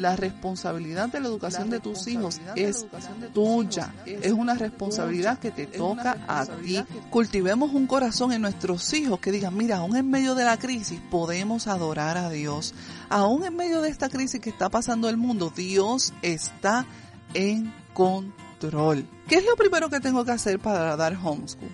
La responsabilidad de la educación de tus hijos es tuya. Es una responsabilidad que te toca a ti. Cultivemos un corazón en nuestros hijos que digan, mira, aún en medio de la crisis podemos adorar a Dios. Aún en medio de esta crisis que está pasando el mundo, Dios está en control. ¿Qué es lo primero que tengo que hacer para dar homeschool?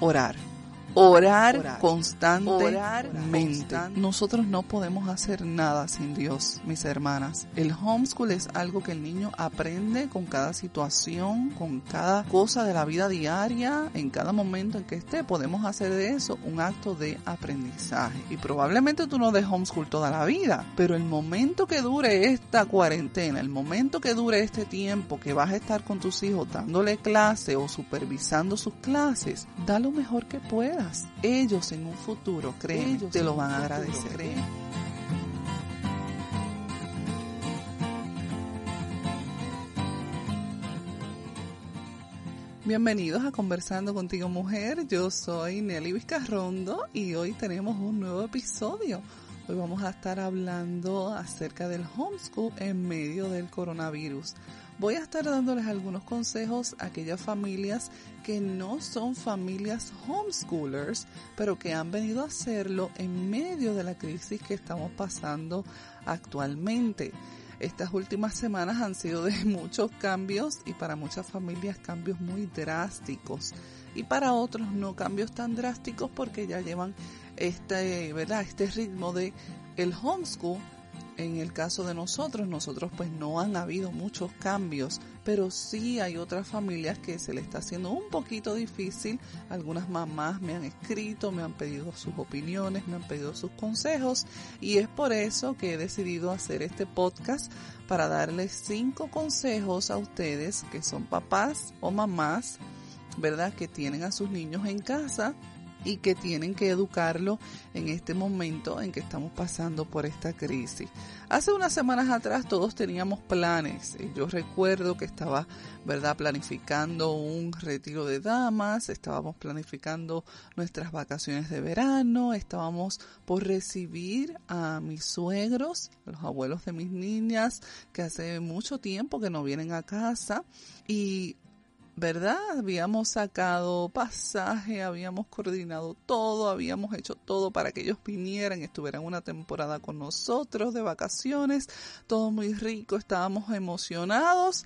Orar Orar, constantemente. Nosotros no podemos hacer nada sin Dios, mis hermanas. El homeschool es algo que el niño aprende con cada situación, con cada cosa de la vida diaria, en cada momento en que esté. Podemos hacer de eso un acto de aprendizaje. Y probablemente tú no des homeschool toda la vida, pero el momento que dure esta cuarentena, el momento que dure este tiempo que vas a estar con tus hijos dándole clase o supervisando sus clases, da lo mejor que puedas ellos en un futuro, creen, te lo van a agradecer. Bienvenidos a Conversando contigo Mujer, yo soy Nelly Vizcarrondo y hoy tenemos un nuevo episodio. Hoy vamos a estar hablando acerca del homeschool en medio del coronavirus. Voy a estar dándoles algunos consejos a aquellas familias que no son familias homeschoolers, pero que han venido a hacerlo en medio de la crisis que estamos pasando actualmente. Estas últimas semanas han sido de muchos cambios y para muchas familias cambios muy drásticos y para otros no cambios tan drásticos porque ya llevan este, ¿verdad? este ritmo de el homeschool en el caso de nosotros, nosotros pues no han habido muchos cambios, pero sí hay otras familias que se le está haciendo un poquito difícil. Algunas mamás me han escrito, me han pedido sus opiniones, me han pedido sus consejos y es por eso que he decidido hacer este podcast para darles cinco consejos a ustedes que son papás o mamás, ¿verdad? Que tienen a sus niños en casa y que tienen que educarlo en este momento en que estamos pasando por esta crisis. Hace unas semanas atrás todos teníamos planes. Yo recuerdo que estaba, ¿verdad?, planificando un retiro de damas, estábamos planificando nuestras vacaciones de verano, estábamos por recibir a mis suegros, los abuelos de mis niñas, que hace mucho tiempo que no vienen a casa y ¿verdad? Habíamos sacado pasaje, habíamos coordinado todo, habíamos hecho todo para que ellos vinieran, estuvieran una temporada con nosotros de vacaciones, todo muy rico, estábamos emocionados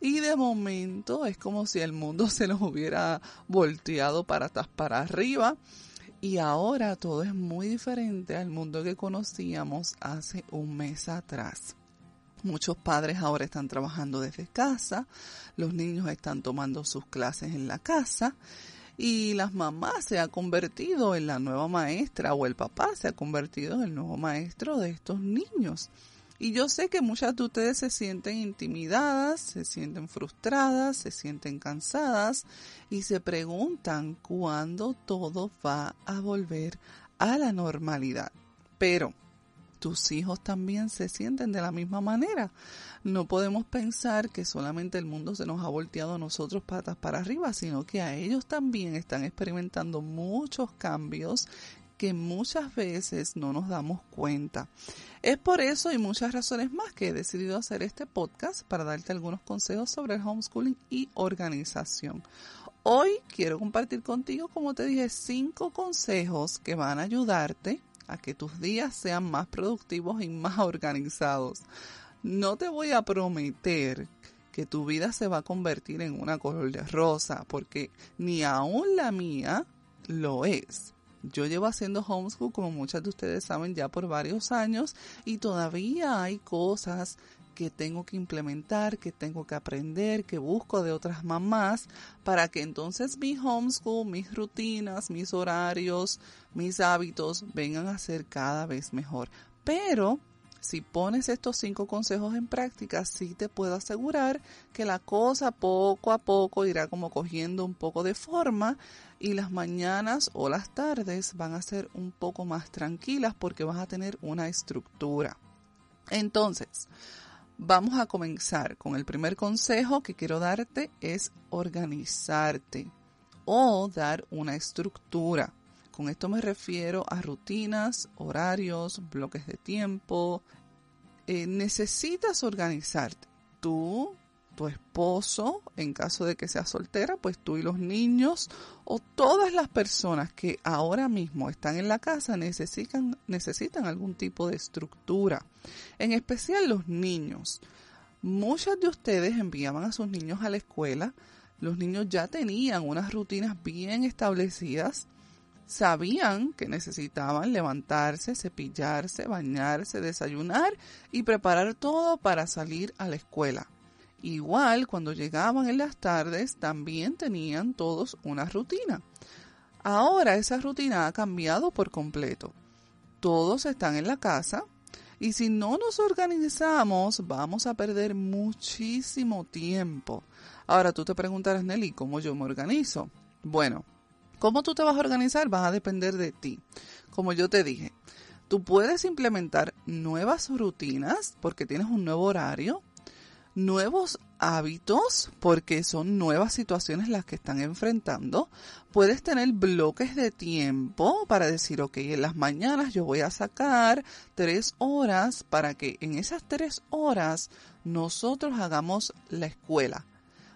y de momento es como si el mundo se nos hubiera volteado para atrás, para arriba. Y ahora todo es muy diferente al mundo que conocíamos hace un mes atrás. Muchos padres ahora están trabajando desde casa, los niños están tomando sus clases en la casa y las mamás se ha convertido en la nueva maestra o el papá se ha convertido en el nuevo maestro de estos niños. Y yo sé que muchas de ustedes se sienten intimidadas, se sienten frustradas, se sienten cansadas y se preguntan cuándo todo va a volver a la normalidad. Pero tus hijos también se sienten de la misma manera. No podemos pensar que solamente el mundo se nos ha volteado a nosotros patas para arriba, sino que a ellos también están experimentando muchos cambios que muchas veces no nos damos cuenta. Es por eso y muchas razones más que he decidido hacer este podcast para darte algunos consejos sobre el homeschooling y organización. Hoy quiero compartir contigo, como te dije, cinco consejos que van a ayudarte a que tus días sean más productivos y más organizados. No te voy a prometer que tu vida se va a convertir en una color de rosa, porque ni aún la mía lo es. Yo llevo haciendo homeschool, como muchas de ustedes saben, ya por varios años y todavía hay cosas que tengo que implementar, que tengo que aprender, que busco de otras mamás para que entonces mi homeschool, mis rutinas, mis horarios, mis hábitos vengan a ser cada vez mejor. Pero si pones estos cinco consejos en práctica, sí te puedo asegurar que la cosa poco a poco irá como cogiendo un poco de forma y las mañanas o las tardes van a ser un poco más tranquilas porque vas a tener una estructura. Entonces, Vamos a comenzar con el primer consejo que quiero darte es organizarte o dar una estructura. Con esto me refiero a rutinas, horarios, bloques de tiempo, eh, necesitas organizarte. Tú, tu esposo, en caso de que seas soltera, pues tú y los niños o todas las personas que ahora mismo están en la casa necesitan, necesitan algún tipo de estructura. En especial los niños. Muchos de ustedes enviaban a sus niños a la escuela. Los niños ya tenían unas rutinas bien establecidas sabían que necesitaban levantarse, cepillarse, bañarse, desayunar y preparar todo para salir a la escuela. Igual cuando llegaban en las tardes también tenían todos una rutina. Ahora esa rutina ha cambiado por completo. Todos están en la casa y si no nos organizamos vamos a perder muchísimo tiempo. Ahora tú te preguntarás, Nelly, ¿cómo yo me organizo? Bueno, ¿Cómo tú te vas a organizar? Va a depender de ti. Como yo te dije, tú puedes implementar nuevas rutinas porque tienes un nuevo horario, nuevos hábitos porque son nuevas situaciones las que están enfrentando. Puedes tener bloques de tiempo para decir, ok, en las mañanas yo voy a sacar tres horas para que en esas tres horas nosotros hagamos la escuela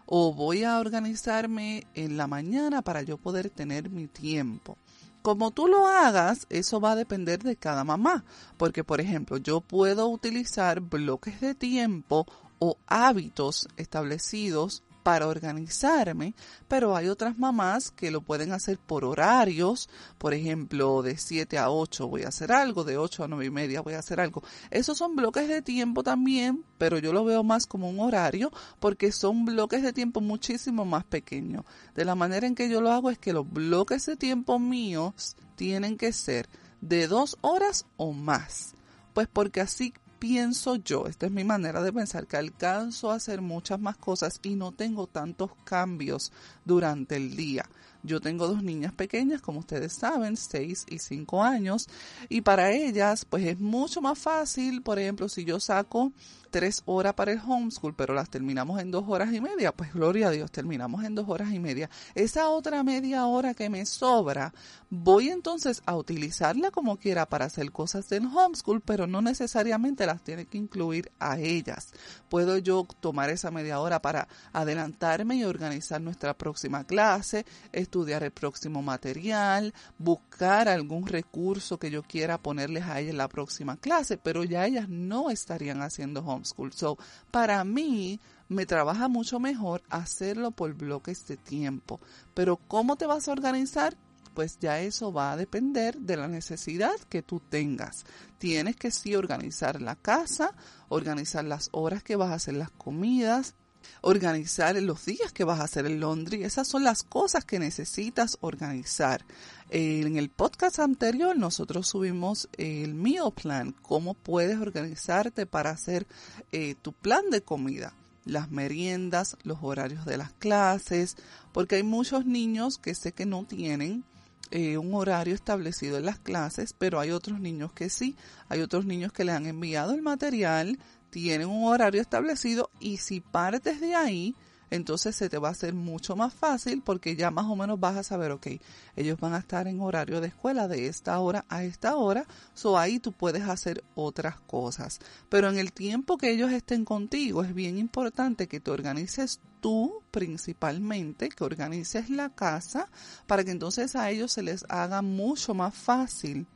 o voy a organizarme en la mañana para yo poder tener mi tiempo. Como tú lo hagas, eso va a depender de cada mamá, porque por ejemplo, yo puedo utilizar bloques de tiempo o hábitos establecidos para organizarme, pero hay otras mamás que lo pueden hacer por horarios, por ejemplo, de 7 a 8 voy a hacer algo, de 8 a 9 y media voy a hacer algo. Esos son bloques de tiempo también, pero yo lo veo más como un horario porque son bloques de tiempo muchísimo más pequeños. De la manera en que yo lo hago es que los bloques de tiempo míos tienen que ser de dos horas o más. Pues porque así pienso yo, esta es mi manera de pensar, que alcanzo a hacer muchas más cosas y no tengo tantos cambios durante el día. Yo tengo dos niñas pequeñas, como ustedes saben, 6 y 5 años, y para ellas, pues es mucho más fácil, por ejemplo, si yo saco tres horas para el homeschool, pero las terminamos en dos horas y media, pues gloria a Dios, terminamos en dos horas y media. Esa otra media hora que me sobra, voy entonces a utilizarla como quiera para hacer cosas del homeschool, pero no necesariamente las tiene que incluir a ellas. Puedo yo tomar esa media hora para adelantarme y organizar nuestra próxima clase, estudiar el próximo material, buscar algún recurso que yo quiera ponerles a ellas en la próxima clase, pero ya ellas no estarían haciendo homeschool School. So, para mí me trabaja mucho mejor hacerlo por bloques de tiempo. Pero ¿cómo te vas a organizar? Pues ya eso va a depender de la necesidad que tú tengas. Tienes que sí organizar la casa, organizar las horas que vas a hacer las comidas, organizar los días que vas a hacer el laundry. Esas son las cosas que necesitas organizar. En el podcast anterior nosotros subimos el meal plan, cómo puedes organizarte para hacer eh, tu plan de comida las meriendas, los horarios de las clases, porque hay muchos niños que sé que no tienen eh, un horario establecido en las clases, pero hay otros niños que sí, hay otros niños que le han enviado el material, tienen un horario establecido y si partes de ahí, entonces se te va a hacer mucho más fácil porque ya más o menos vas a saber, ok, ellos van a estar en horario de escuela de esta hora a esta hora, so ahí tú puedes hacer otras cosas. Pero en el tiempo que ellos estén contigo es bien importante que te organices tú principalmente, que organices la casa para que entonces a ellos se les haga mucho más fácil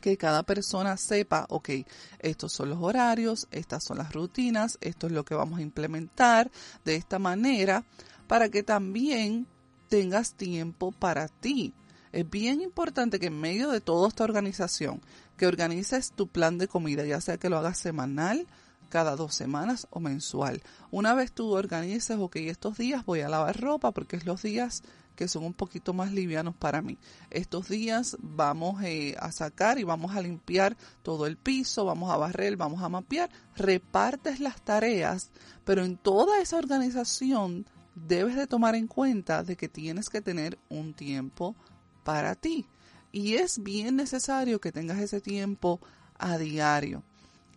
que cada persona sepa, ok, estos son los horarios, estas son las rutinas, esto es lo que vamos a implementar de esta manera, para que también tengas tiempo para ti. Es bien importante que en medio de toda esta organización, que organices tu plan de comida, ya sea que lo hagas semanal, cada dos semanas o mensual. Una vez tú organices, ok, estos días voy a lavar ropa porque es los días que son un poquito más livianos para mí. Estos días vamos eh, a sacar y vamos a limpiar todo el piso, vamos a barrer, vamos a mapear, repartes las tareas, pero en toda esa organización debes de tomar en cuenta de que tienes que tener un tiempo para ti. Y es bien necesario que tengas ese tiempo a diario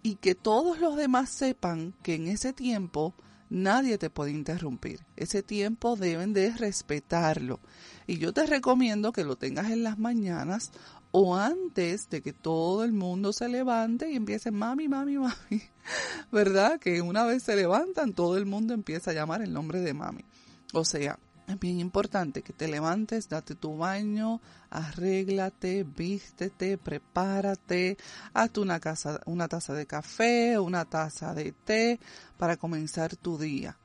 y que todos los demás sepan que en ese tiempo nadie te puede interrumpir. Ese tiempo deben de respetarlo. Y yo te recomiendo que lo tengas en las mañanas o antes de que todo el mundo se levante y empiece mami, mami, mami. ¿Verdad? Que una vez se levantan, todo el mundo empieza a llamar el nombre de mami. O sea, es bien importante que te levantes, date tu baño, arréglate, vístete, prepárate, hazte una, casa, una taza de café, una taza de té para comenzar tu día.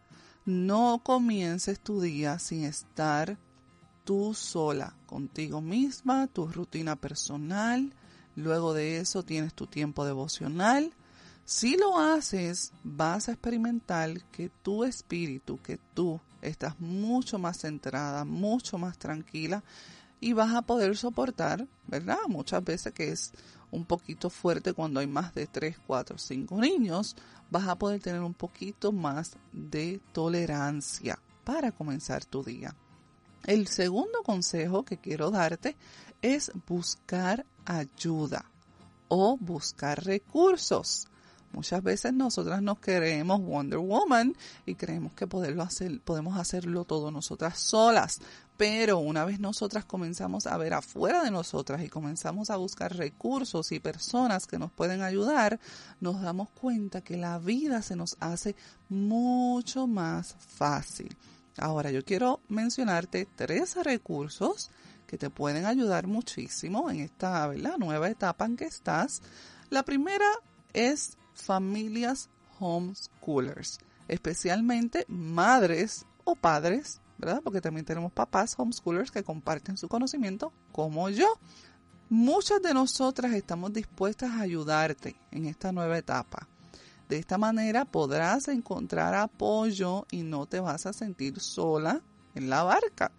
No comiences tu día sin estar tú sola, contigo misma, tu rutina personal. Luego de eso tienes tu tiempo devocional. Si lo haces, vas a experimentar que tu espíritu, que tú estás mucho más centrada, mucho más tranquila y vas a poder soportar, ¿verdad? Muchas veces que es un poquito fuerte cuando hay más de 3, 4, 5 niños, vas a poder tener un poquito más de tolerancia para comenzar tu día. El segundo consejo que quiero darte es buscar ayuda o buscar recursos. Muchas veces nosotras nos creemos Wonder Woman y creemos que poderlo hacer, podemos hacerlo todo nosotras solas. Pero una vez nosotras comenzamos a ver afuera de nosotras y comenzamos a buscar recursos y personas que nos pueden ayudar, nos damos cuenta que la vida se nos hace mucho más fácil. Ahora yo quiero mencionarte tres recursos que te pueden ayudar muchísimo en esta nueva etapa en que estás. La primera es familias homeschoolers, especialmente madres o padres, ¿verdad? Porque también tenemos papás homeschoolers que comparten su conocimiento como yo. Muchas de nosotras estamos dispuestas a ayudarte en esta nueva etapa. De esta manera podrás encontrar apoyo y no te vas a sentir sola en la barca.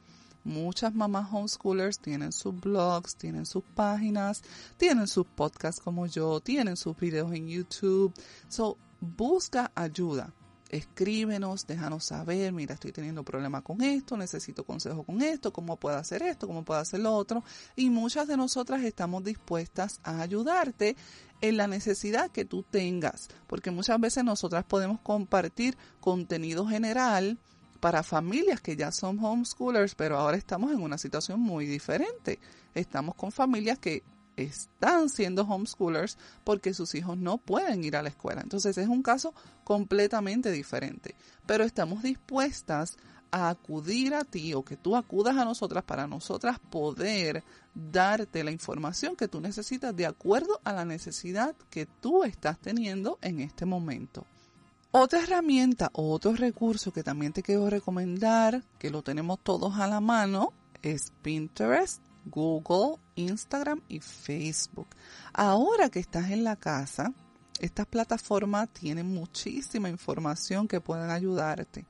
Muchas mamás homeschoolers tienen sus blogs, tienen sus páginas, tienen sus podcasts como yo, tienen sus videos en YouTube. So, busca ayuda. Escríbenos, déjanos saber, mira, estoy teniendo problema con esto, necesito consejo con esto, cómo puedo hacer esto, cómo puedo hacer lo otro. Y muchas de nosotras estamos dispuestas a ayudarte en la necesidad que tú tengas, porque muchas veces nosotras podemos compartir contenido general, para familias que ya son homeschoolers, pero ahora estamos en una situación muy diferente. Estamos con familias que están siendo homeschoolers porque sus hijos no pueden ir a la escuela. Entonces es un caso completamente diferente. Pero estamos dispuestas a acudir a ti o que tú acudas a nosotras para nosotras poder darte la información que tú necesitas de acuerdo a la necesidad que tú estás teniendo en este momento. Otra herramienta o otro recurso que también te quiero recomendar, que lo tenemos todos a la mano, es Pinterest, Google, Instagram y Facebook. Ahora que estás en la casa, estas plataformas tienen muchísima información que pueden ayudarte.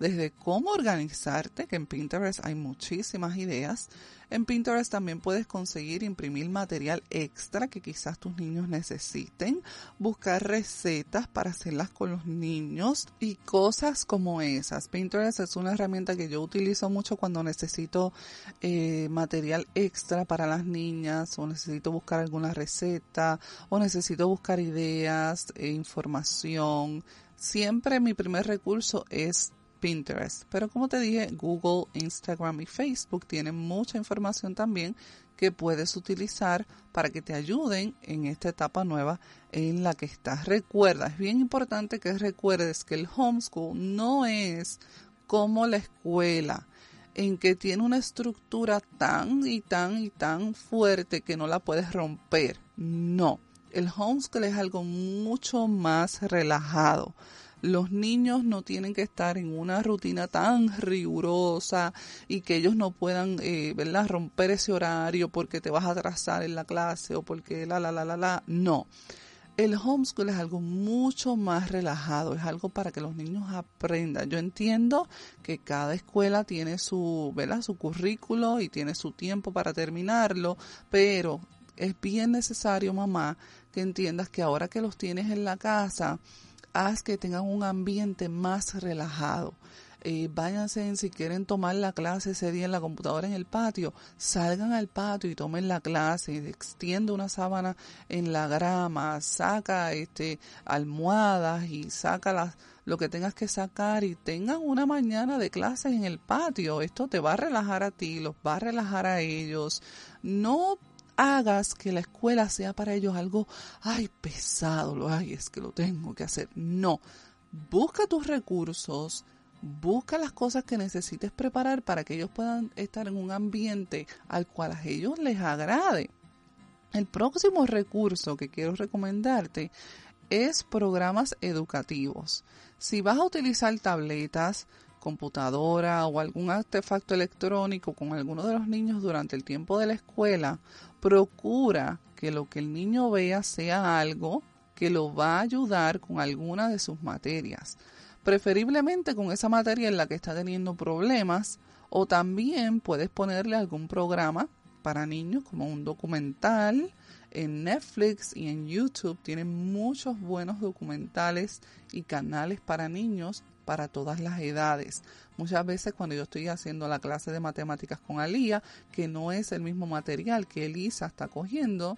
Desde cómo organizarte, que en Pinterest hay muchísimas ideas, en Pinterest también puedes conseguir imprimir material extra que quizás tus niños necesiten, buscar recetas para hacerlas con los niños y cosas como esas. Pinterest es una herramienta que yo utilizo mucho cuando necesito eh, material extra para las niñas o necesito buscar alguna receta o necesito buscar ideas e información. Siempre mi primer recurso es Pinterest. Pero como te dije, Google, Instagram y Facebook tienen mucha información también que puedes utilizar para que te ayuden en esta etapa nueva en la que estás. Recuerda, es bien importante que recuerdes que el homeschool no es como la escuela en que tiene una estructura tan y tan y tan fuerte que no la puedes romper. No, el homeschool es algo mucho más relajado los niños no tienen que estar en una rutina tan rigurosa y que ellos no puedan, eh, ¿verdad?, romper ese horario porque te vas a atrasar en la clase o porque la, la, la, la, la. No. El homeschool es algo mucho más relajado, es algo para que los niños aprendan. Yo entiendo que cada escuela tiene su, ¿verdad? su currículo y tiene su tiempo para terminarlo, pero es bien necesario, mamá, que entiendas que ahora que los tienes en la casa, haz que tengan un ambiente más relajado. Eh, váyanse si quieren tomar la clase ese día en la computadora en el patio, salgan al patio y tomen la clase, extiende una sábana en la grama, saca este almohadas y saca las, lo que tengas que sacar y tengan una mañana de clases en el patio. Esto te va a relajar a ti, los va a relajar a ellos. No hagas que la escuela sea para ellos algo, ay, pesado, lo ay, es que lo tengo que hacer. No, busca tus recursos, busca las cosas que necesites preparar para que ellos puedan estar en un ambiente al cual a ellos les agrade. El próximo recurso que quiero recomendarte es programas educativos. Si vas a utilizar tabletas, computadora o algún artefacto electrónico con alguno de los niños durante el tiempo de la escuela, procura que lo que el niño vea sea algo que lo va a ayudar con alguna de sus materias preferiblemente con esa materia en la que está teniendo problemas o también puedes ponerle algún programa para niños como un documental en Netflix y en YouTube tienen muchos buenos documentales y canales para niños para todas las edades. Muchas veces cuando yo estoy haciendo la clase de matemáticas con Alía, que no es el mismo material que Elisa está cogiendo,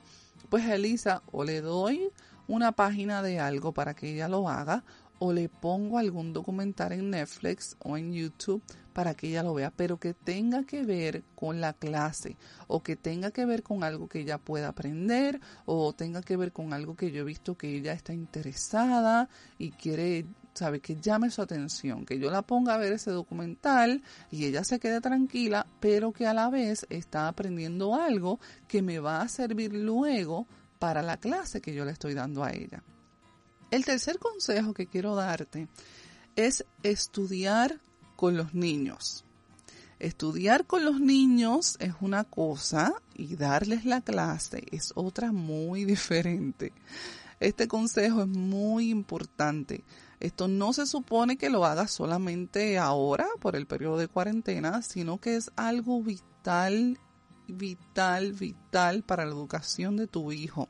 pues Elisa o le doy una página de algo para que ella lo haga o le pongo algún documental en Netflix o en YouTube para que ella lo vea, pero que tenga que ver con la clase o que tenga que ver con algo que ella pueda aprender o tenga que ver con algo que yo he visto que ella está interesada y quiere, sabe, que llame su atención, que yo la ponga a ver ese documental y ella se quede tranquila, pero que a la vez está aprendiendo algo que me va a servir luego para la clase que yo le estoy dando a ella. El tercer consejo que quiero darte es estudiar con los niños. Estudiar con los niños es una cosa y darles la clase es otra muy diferente. Este consejo es muy importante. Esto no se supone que lo hagas solamente ahora por el periodo de cuarentena, sino que es algo vital, vital, vital para la educación de tu hijo.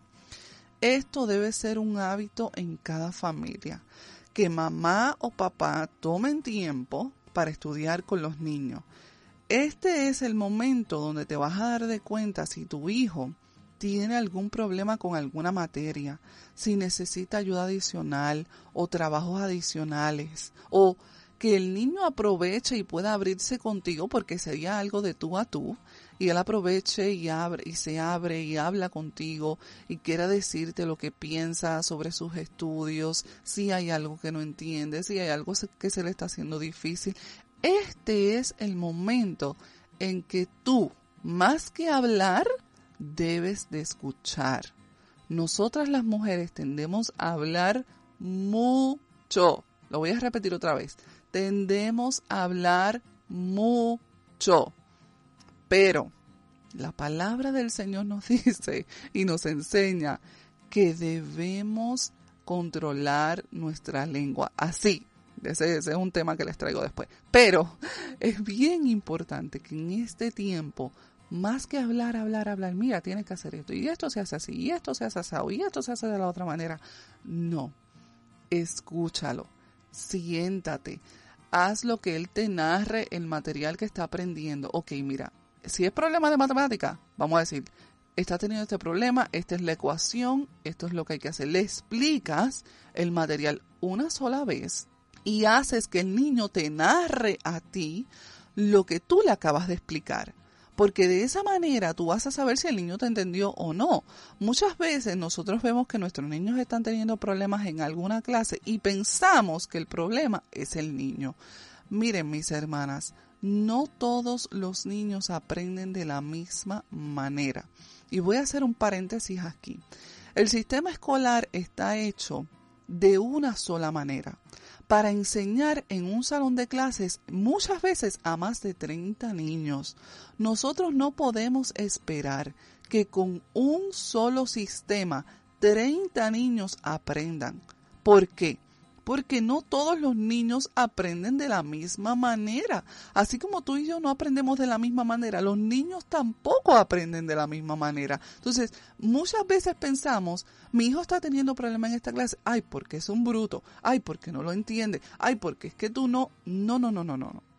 Esto debe ser un hábito en cada familia, que mamá o papá tomen tiempo para estudiar con los niños. Este es el momento donde te vas a dar de cuenta si tu hijo tiene algún problema con alguna materia, si necesita ayuda adicional o trabajos adicionales, o que el niño aproveche y pueda abrirse contigo porque sería algo de tú a tú y él aproveche y abre y se abre y habla contigo y quiera decirte lo que piensa sobre sus estudios, si hay algo que no entiende, si hay algo que se le está haciendo difícil. Este es el momento en que tú, más que hablar, debes de escuchar. Nosotras las mujeres tendemos a hablar mucho. Lo voy a repetir otra vez. Tendemos a hablar mucho. Pero la palabra del Señor nos dice y nos enseña que debemos controlar nuestra lengua. Así, ese, ese, es un tema que les traigo después. Pero es bien importante que en este tiempo, más que hablar, hablar, hablar, mira, tienes que hacer esto, y esto se hace así, y esto se hace así, y esto se hace de la otra manera. No, escúchalo, siéntate, haz lo que él te narre el material que está aprendiendo. Ok, mira, si es problema de matemática, vamos a decir, está teniendo este problema, esta es la ecuación, esto es lo que hay que hacer. Le explicas el material una sola vez y haces que el niño te narre a ti lo que tú le acabas de explicar. Porque de esa manera tú vas a saber si el niño te entendió o no. Muchas veces nosotros vemos que nuestros niños están teniendo problemas en alguna clase y pensamos que el problema es el niño. Miren mis hermanas, no todos los niños aprenden de la misma manera. Y voy a hacer un paréntesis aquí. El sistema escolar está hecho de una sola manera para enseñar en un salón de clases muchas veces a más de 30 niños. Nosotros no podemos esperar que con un solo sistema 30 niños aprendan. ¿Por qué? Porque no todos los niños aprenden de la misma manera. Así como tú y yo no aprendemos de la misma manera, los niños tampoco aprenden de la misma manera. Entonces, muchas veces pensamos, mi hijo está teniendo problemas en esta clase, ay, porque es un bruto, ay, porque no lo entiende, ay, porque es que tú no, no, no, no, no, no.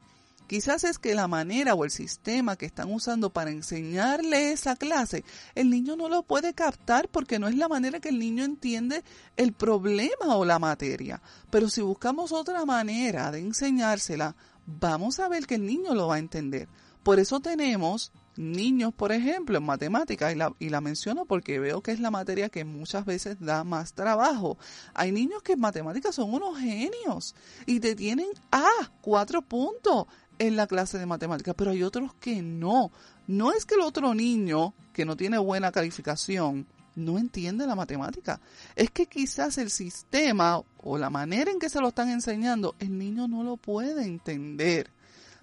Quizás es que la manera o el sistema que están usando para enseñarle esa clase, el niño no lo puede captar porque no es la manera que el niño entiende el problema o la materia. Pero si buscamos otra manera de enseñársela, vamos a ver que el niño lo va a entender. Por eso tenemos niños, por ejemplo, en matemáticas, y la, y la menciono porque veo que es la materia que muchas veces da más trabajo. Hay niños que en matemáticas son unos genios y te tienen a cuatro puntos en la clase de matemáticas, pero hay otros que no. No es que el otro niño que no tiene buena calificación no entiende la matemática. Es que quizás el sistema o la manera en que se lo están enseñando, el niño no lo puede entender.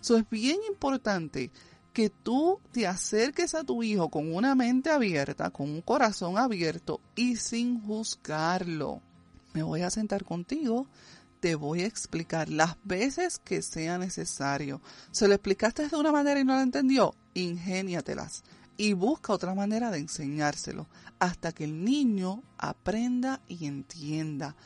Eso es bien importante que tú te acerques a tu hijo con una mente abierta, con un corazón abierto y sin juzgarlo. Me voy a sentar contigo, te voy a explicar las veces que sea necesario. Se lo explicaste de una manera y no lo entendió, ingéniatelas y busca otra manera de enseñárselo hasta que el niño aprenda y entienda.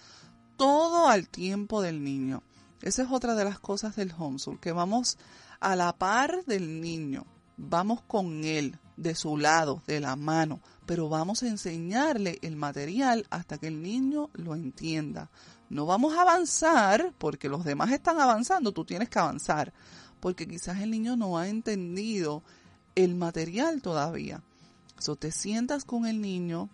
Todo al tiempo del niño. Esa es otra de las cosas del homeschool, que vamos a la par del niño, vamos con él, de su lado, de la mano, pero vamos a enseñarle el material hasta que el niño lo entienda. No vamos a avanzar porque los demás están avanzando, tú tienes que avanzar, porque quizás el niño no ha entendido el material todavía. So, te sientas con el niño,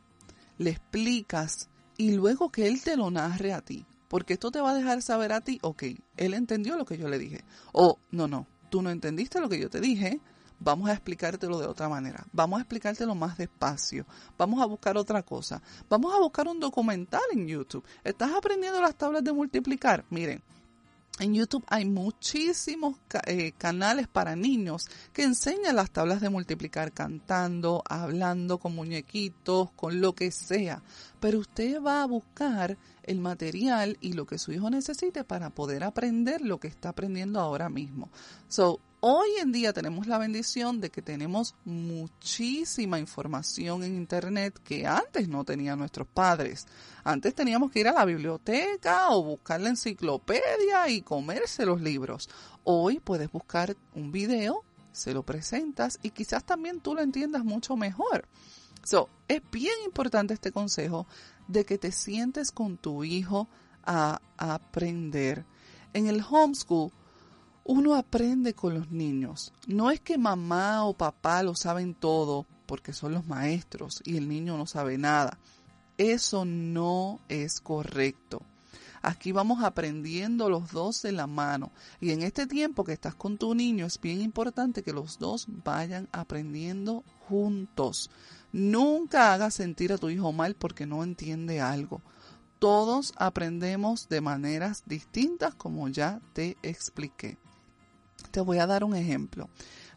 le explicas y luego que él te lo narre a ti. Porque esto te va a dejar saber a ti, ok, él entendió lo que yo le dije. O, no, no, tú no entendiste lo que yo te dije, vamos a explicártelo de otra manera. Vamos a explicártelo más despacio. Vamos a buscar otra cosa. Vamos a buscar un documental en YouTube. ¿Estás aprendiendo las tablas de multiplicar? Miren, en YouTube hay muchísimos eh, canales para niños que enseñan las tablas de multiplicar cantando, hablando con muñequitos, con lo que sea. Pero usted va a buscar el material y lo que su hijo necesite para poder aprender lo que está aprendiendo ahora mismo. So, Hoy en día tenemos la bendición de que tenemos muchísima información en Internet que antes no tenían nuestros padres. Antes teníamos que ir a la biblioteca o buscar la enciclopedia y comerse los libros. Hoy puedes buscar un video, se lo presentas y quizás también tú lo entiendas mucho mejor. So, es bien importante este consejo de que te sientes con tu hijo a, aprender. En el homeschool uno aprende con los niños. No es que mamá o papá lo saben todo porque son los maestros y el niño no sabe nada. Eso no es correcto. Aquí vamos aprendiendo los dos de la mano. Y en este tiempo que estás con tu niño es bien importante que los dos vayan aprendiendo juntos. Nunca hagas sentir a tu hijo mal porque no entiende algo. Todos aprendemos de maneras distintas como ya te expliqué. Te voy a dar un ejemplo.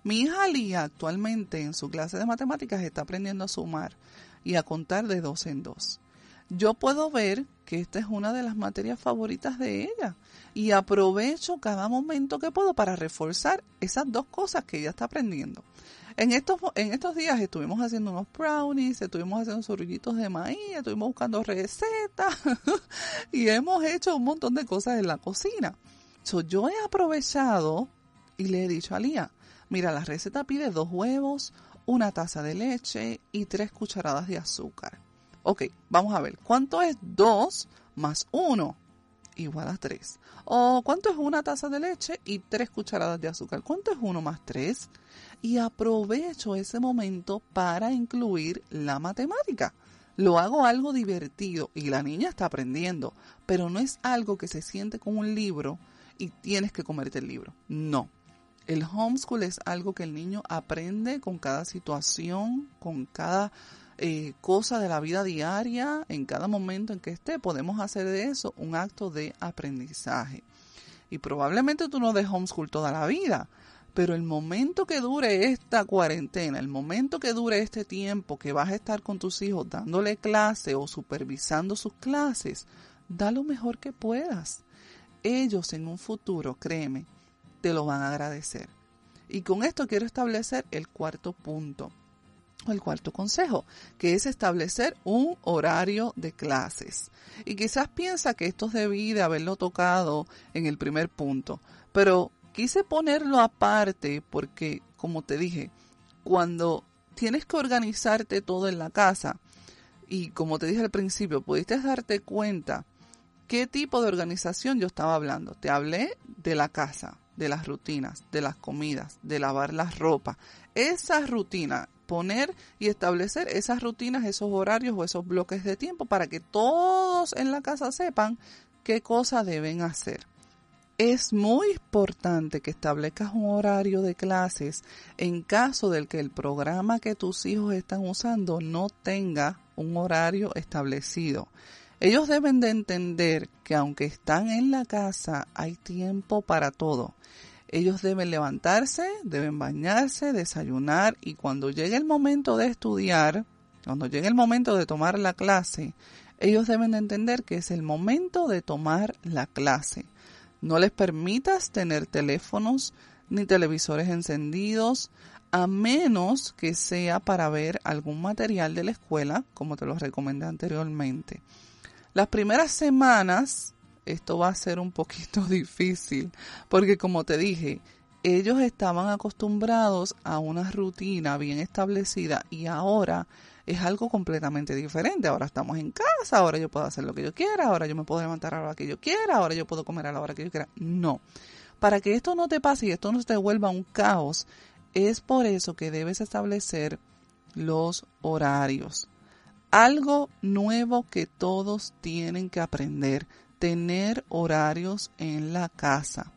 Mi hija Lía actualmente en su clase de matemáticas está aprendiendo a sumar y a contar de dos en dos. Yo puedo ver que esta es una de las materias favoritas de ella y aprovecho cada momento que puedo para reforzar esas dos cosas que ella está aprendiendo. En estos, en estos días estuvimos haciendo unos brownies, estuvimos haciendo zorrillitos de maíz, estuvimos buscando recetas y hemos hecho un montón de cosas en la cocina. yo he aprovechado y le he dicho a Lía, mira, la receta pide dos huevos, una taza de leche y tres cucharadas de azúcar. Ok, vamos a ver, ¿cuánto es 2 más 1? Igual a 3. ¿O cuánto es una taza de leche y tres cucharadas de azúcar? ¿Cuánto es 1 más 3? Y aprovecho ese momento para incluir la matemática. Lo hago algo divertido y la niña está aprendiendo, pero no es algo que se siente con un libro y tienes que comerte el libro. No, el homeschool es algo que el niño aprende con cada situación, con cada eh, cosa de la vida diaria, en cada momento en que esté. Podemos hacer de eso un acto de aprendizaje. Y probablemente tú no des homeschool toda la vida, pero el momento que dure esta cuarentena, el momento que dure este tiempo que vas a estar con tus hijos dándole clase o supervisando sus clases, da lo mejor que puedas. Ellos en un futuro, créeme, te lo van a agradecer. Y con esto quiero establecer el cuarto punto, o el cuarto consejo, que es establecer un horario de clases. Y quizás piensa que esto debí de haberlo tocado en el primer punto, pero quise ponerlo aparte porque, como te dije, cuando tienes que organizarte todo en la casa, y como te dije al principio, pudiste darte cuenta qué tipo de organización yo estaba hablando. Te hablé de la casa, de las rutinas, de las comidas, de lavar la ropa. Esa rutina, poner y establecer esas rutinas, esos horarios o esos bloques de tiempo para que todos en la casa sepan qué cosas deben hacer. Es muy importante que establezcas un horario de clases en caso del que el programa que tus hijos están usando no tenga un horario establecido. Ellos deben de entender que aunque están en la casa hay tiempo para todo. Ellos deben levantarse, deben bañarse, desayunar y cuando llegue el momento de estudiar, cuando llegue el momento de tomar la clase, ellos deben de entender que es el momento de tomar la clase. No les permitas tener teléfonos ni televisores encendidos, a menos que sea para ver algún material de la escuela, como te lo recomendé anteriormente. Las primeras semanas esto va a ser un poquito difícil, porque como te dije, ellos estaban acostumbrados a una rutina bien establecida y ahora es algo completamente diferente. Ahora estamos en casa, ahora yo puedo hacer lo que yo quiera, ahora yo me puedo levantar a la hora que yo quiera, ahora yo puedo comer a la hora que yo quiera. No. Para que esto no te pase y esto no te vuelva un caos, es por eso que debes establecer los horarios. Algo nuevo que todos tienen que aprender, tener horarios en la casa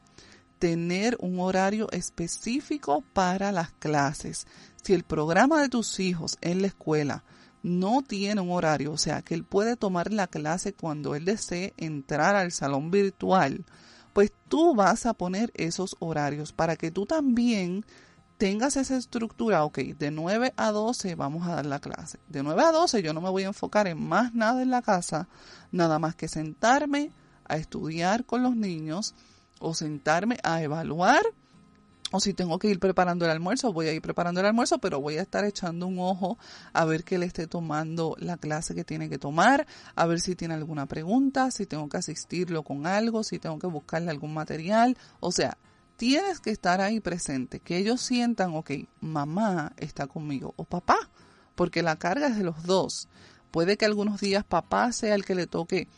tener un horario específico para las clases. Si el programa de tus hijos en la escuela no tiene un horario, o sea, que él puede tomar la clase cuando él desee entrar al salón virtual, pues tú vas a poner esos horarios para que tú también tengas esa estructura, ok, de 9 a 12 vamos a dar la clase. De 9 a 12 yo no me voy a enfocar en más nada en la casa, nada más que sentarme a estudiar con los niños, o sentarme a evaluar o si tengo que ir preparando el almuerzo, voy a ir preparando el almuerzo, pero voy a estar echando un ojo a ver que le esté tomando la clase que tiene que tomar, a ver si tiene alguna pregunta, si tengo que asistirlo con algo, si tengo que buscarle algún material. O sea, tienes que estar ahí presente, que ellos sientan, ok, mamá está conmigo o papá, porque la carga es de los dos. Puede que algunos días papá sea el que le toque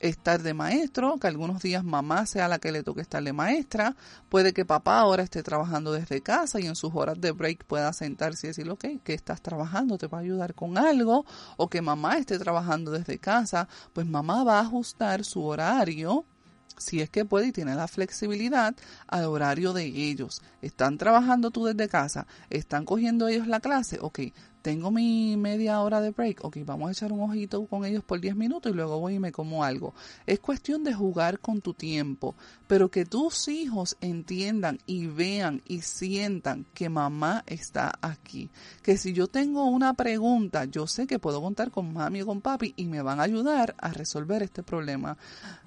estar de maestro, que algunos días mamá sea la que le toque estar de maestra, puede que papá ahora esté trabajando desde casa y en sus horas de break pueda sentarse y decir, ok, que estás trabajando, te va a ayudar con algo, o que mamá esté trabajando desde casa, pues mamá va a ajustar su horario si es que puede y tiene la flexibilidad al horario de ellos. Están trabajando tú desde casa, están cogiendo ellos la clase, ok, tengo mi media hora de break, ok, vamos a echar un ojito con ellos por 10 minutos y luego voy y me como algo. Es cuestión de jugar con tu tiempo, pero que tus hijos entiendan y vean y sientan que mamá está aquí. Que si yo tengo una pregunta, yo sé que puedo contar con mami o con papi y me van a ayudar a resolver este problema.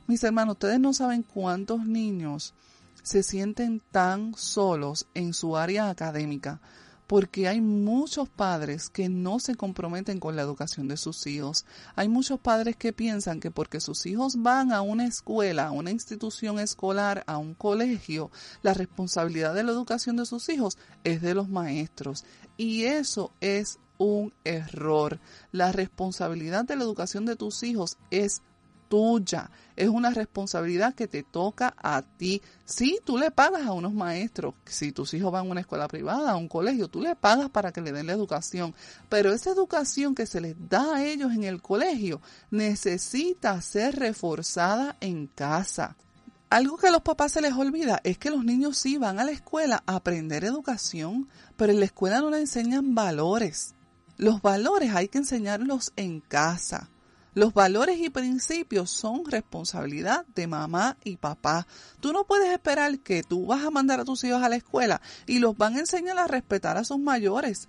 Mis hermanos, ustedes no saben cuántos niños se sienten tan solos en su área académica porque hay muchos padres que no se comprometen con la educación de sus hijos. Hay muchos padres que piensan que porque sus hijos van a una escuela, a una institución escolar, a un colegio, la responsabilidad de la educación de sus hijos es de los maestros. Y eso es un error. La responsabilidad de la educación de tus hijos es tuya, es una responsabilidad que te toca a ti. Si tú le pagas a unos maestros, si tus hijos van a una escuela privada, a un colegio, tú le pagas para que le den la educación, pero esa educación que se les da a ellos en el colegio necesita ser reforzada en casa. Algo que a los papás se les olvida es que los niños sí van a la escuela a aprender educación, pero en la escuela no le enseñan valores. Los valores hay que enseñarlos en casa. Los valores y principios son responsabilidad de mamá y papá. Tú no puedes esperar que tú vas a mandar a tus hijos a la escuela y los van a enseñar a respetar a sus mayores,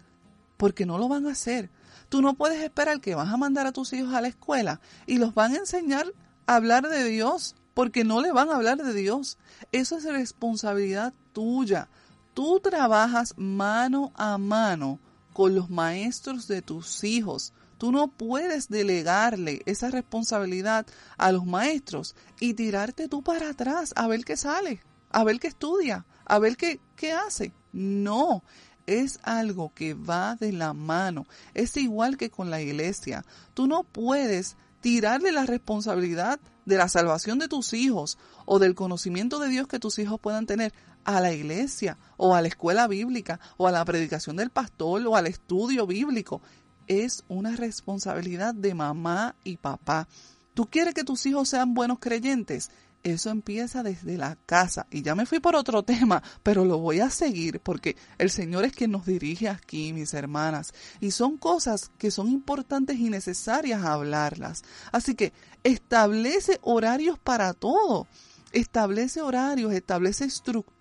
porque no lo van a hacer. Tú no puedes esperar que vas a mandar a tus hijos a la escuela y los van a enseñar a hablar de Dios, porque no le van a hablar de Dios. Eso es responsabilidad tuya. Tú trabajas mano a mano con los maestros de tus hijos. Tú no puedes delegarle esa responsabilidad a los maestros y tirarte tú para atrás a ver qué sale, a ver qué estudia, a ver qué, qué hace. No, es algo que va de la mano. Es igual que con la iglesia. Tú no puedes tirarle la responsabilidad de la salvación de tus hijos o del conocimiento de Dios que tus hijos puedan tener a la iglesia o a la escuela bíblica o a la predicación del pastor o al estudio bíblico. Es una responsabilidad de mamá y papá. ¿Tú quieres que tus hijos sean buenos creyentes? Eso empieza desde la casa. Y ya me fui por otro tema, pero lo voy a seguir porque el Señor es quien nos dirige aquí, mis hermanas. Y son cosas que son importantes y necesarias hablarlas. Así que establece horarios para todo. Establece horarios, establece estructuras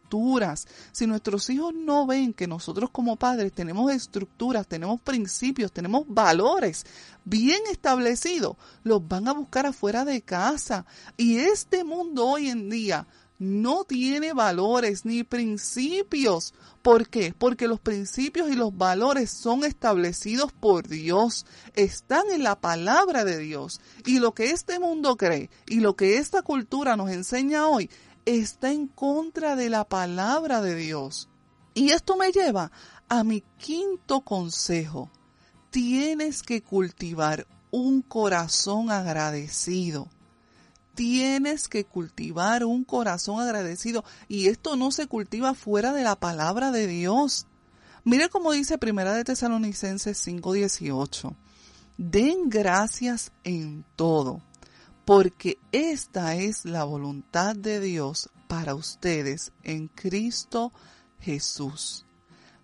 si nuestros hijos no ven que nosotros como padres tenemos estructuras, tenemos principios, tenemos valores bien establecidos, los van a buscar afuera de casa. Y este mundo hoy en día no tiene valores ni principios. ¿Por qué? Porque los principios y los valores son establecidos por Dios, están en la palabra de Dios. Y lo que este mundo cree y lo que esta cultura nos enseña hoy está en contra de la palabra de Dios. Y esto me lleva a mi quinto consejo. Tienes que cultivar un corazón agradecido. Tienes que cultivar un corazón agradecido. Y esto no se cultiva fuera de la palabra de Dios. Mire cómo dice Primera de Tesalonicenses 5:18. Den gracias en todo porque esta es la voluntad de Dios para ustedes en Cristo Jesús.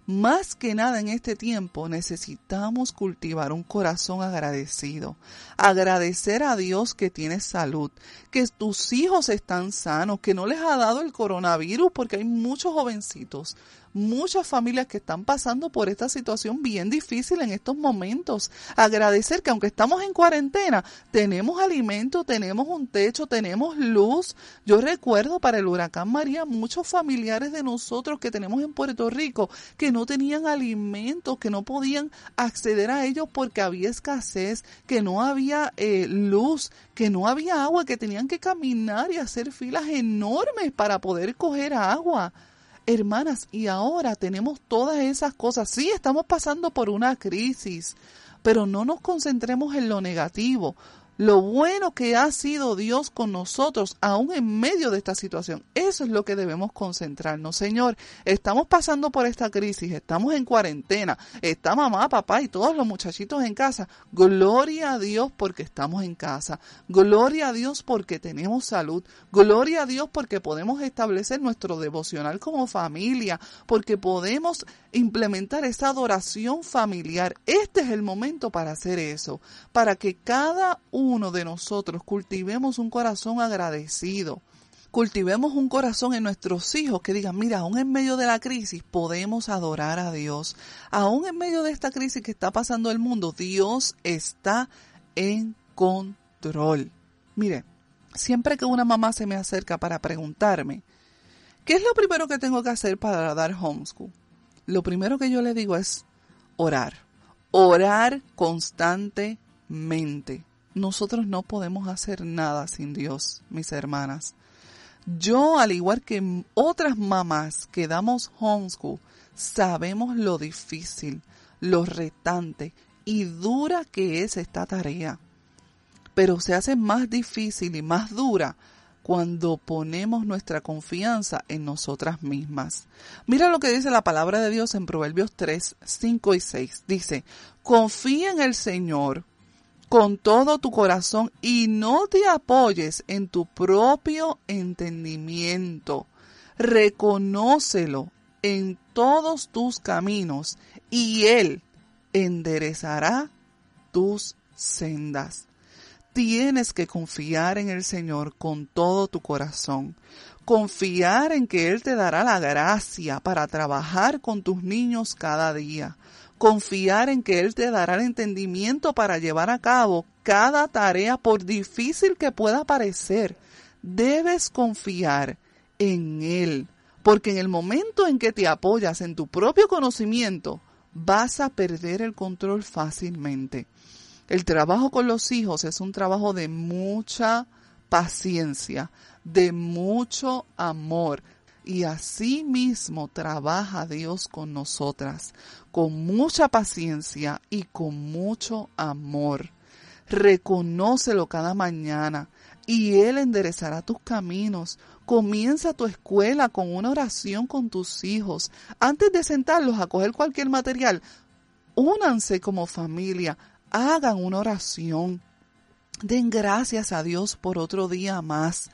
Más que nada en este tiempo necesitamos cultivar un corazón agradecido. Agradecer a Dios que tienes salud, que tus hijos están sanos, que no les ha dado el coronavirus porque hay muchos jovencitos muchas familias que están pasando por esta situación bien difícil en estos momentos. Agradecer que aunque estamos en cuarentena, tenemos alimento, tenemos un techo, tenemos luz. Yo recuerdo para el huracán María muchos familiares de nosotros que tenemos en Puerto Rico que no tenían alimentos, que no podían acceder a ellos porque había escasez, que no había eh, luz, que no había agua, que tenían que caminar y hacer filas enormes para poder coger agua. Hermanas, y ahora tenemos todas esas cosas. Sí, estamos pasando por una crisis, pero no nos concentremos en lo negativo lo bueno que ha sido Dios con nosotros, aún en medio de esta situación. Eso es lo que debemos concentrarnos. Señor, estamos pasando por esta crisis, estamos en cuarentena, está mamá, papá y todos los muchachitos en casa. Gloria a Dios porque estamos en casa. Gloria a Dios porque tenemos salud. Gloria a Dios porque podemos establecer nuestro devocional como familia, porque podemos implementar esa adoración familiar. Este es el momento para hacer eso, para que cada uno de nosotros cultivemos un corazón agradecido. Cultivemos un corazón en nuestros hijos que digan, mira, aún en medio de la crisis podemos adorar a Dios. Aún en medio de esta crisis que está pasando el mundo, Dios está en control. Mire, siempre que una mamá se me acerca para preguntarme, ¿qué es lo primero que tengo que hacer para dar homeschool? lo primero que yo le digo es orar. Orar constantemente. Nosotros no podemos hacer nada sin Dios, mis hermanas. Yo, al igual que otras mamás que damos homeschool, sabemos lo difícil, lo retante y dura que es esta tarea. Pero se hace más difícil y más dura cuando ponemos nuestra confianza en nosotras mismas. Mira lo que dice la palabra de Dios en Proverbios 3, 5 y 6. Dice, confía en el Señor con todo tu corazón y no te apoyes en tu propio entendimiento. Reconócelo en todos tus caminos y Él enderezará tus sendas. Tienes que confiar en el Señor con todo tu corazón. Confiar en que Él te dará la gracia para trabajar con tus niños cada día. Confiar en que Él te dará el entendimiento para llevar a cabo cada tarea por difícil que pueda parecer. Debes confiar en Él, porque en el momento en que te apoyas en tu propio conocimiento, vas a perder el control fácilmente. El trabajo con los hijos es un trabajo de mucha paciencia, de mucho amor. Y así mismo trabaja Dios con nosotras, con mucha paciencia y con mucho amor. Reconócelo cada mañana y Él enderezará tus caminos. Comienza tu escuela con una oración con tus hijos. Antes de sentarlos a coger cualquier material, únanse como familia, hagan una oración. Den gracias a Dios por otro día más.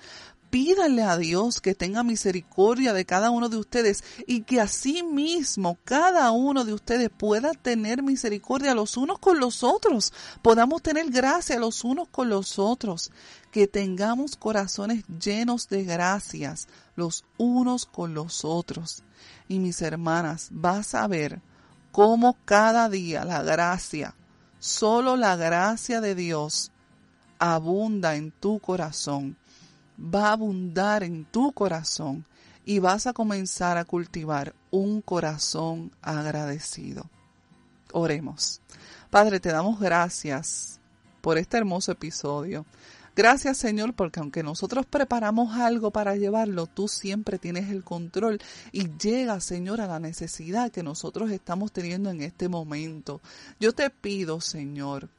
Pídanle a Dios que tenga misericordia de cada uno de ustedes y que así mismo cada uno de ustedes pueda tener misericordia los unos con los otros, podamos tener gracia los unos con los otros, que tengamos corazones llenos de gracias los unos con los otros. Y mis hermanas, vas a ver cómo cada día la gracia, solo la gracia de Dios, abunda en tu corazón va a abundar en tu corazón y vas a comenzar a cultivar un corazón agradecido. Oremos. Padre, te damos gracias por este hermoso episodio. Gracias Señor porque aunque nosotros preparamos algo para llevarlo, tú siempre tienes el control y llega Señor a la necesidad que nosotros estamos teniendo en este momento. Yo te pido Señor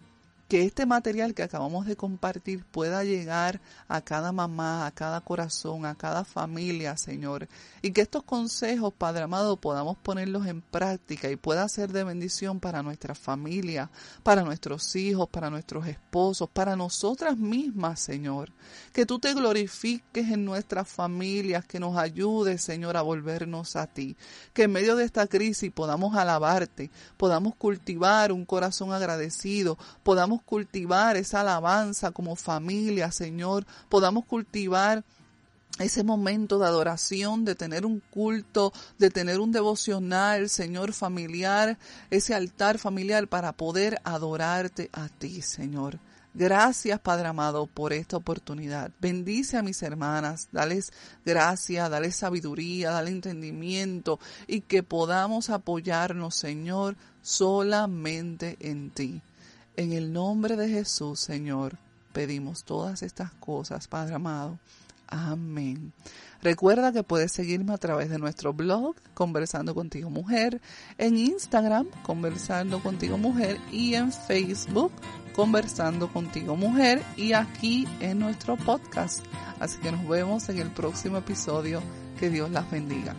que este material que acabamos de compartir pueda llegar a cada mamá, a cada corazón, a cada familia, Señor. Y que estos consejos, Padre amado, podamos ponerlos en práctica y pueda ser de bendición para nuestra familia, para nuestros hijos, para nuestros esposos, para nosotras mismas, Señor. Que tú te glorifiques en nuestras familias, que nos ayudes, Señor, a volvernos a ti. Que en medio de esta crisis podamos alabarte, podamos cultivar un corazón agradecido, podamos cultivar esa alabanza como familia, Señor, podamos cultivar ese momento de adoración, de tener un culto, de tener un devocional, Señor, familiar, ese altar familiar para poder adorarte a ti, Señor. Gracias, Padre amado, por esta oportunidad. Bendice a mis hermanas, dales gracia, dale sabiduría, dale entendimiento y que podamos apoyarnos, Señor, solamente en ti. En el nombre de Jesús, Señor, pedimos todas estas cosas, Padre amado. Amén. Recuerda que puedes seguirme a través de nuestro blog, Conversando contigo Mujer, en Instagram, Conversando contigo Mujer, y en Facebook, Conversando contigo Mujer, y aquí en nuestro podcast. Así que nos vemos en el próximo episodio. Que Dios las bendiga.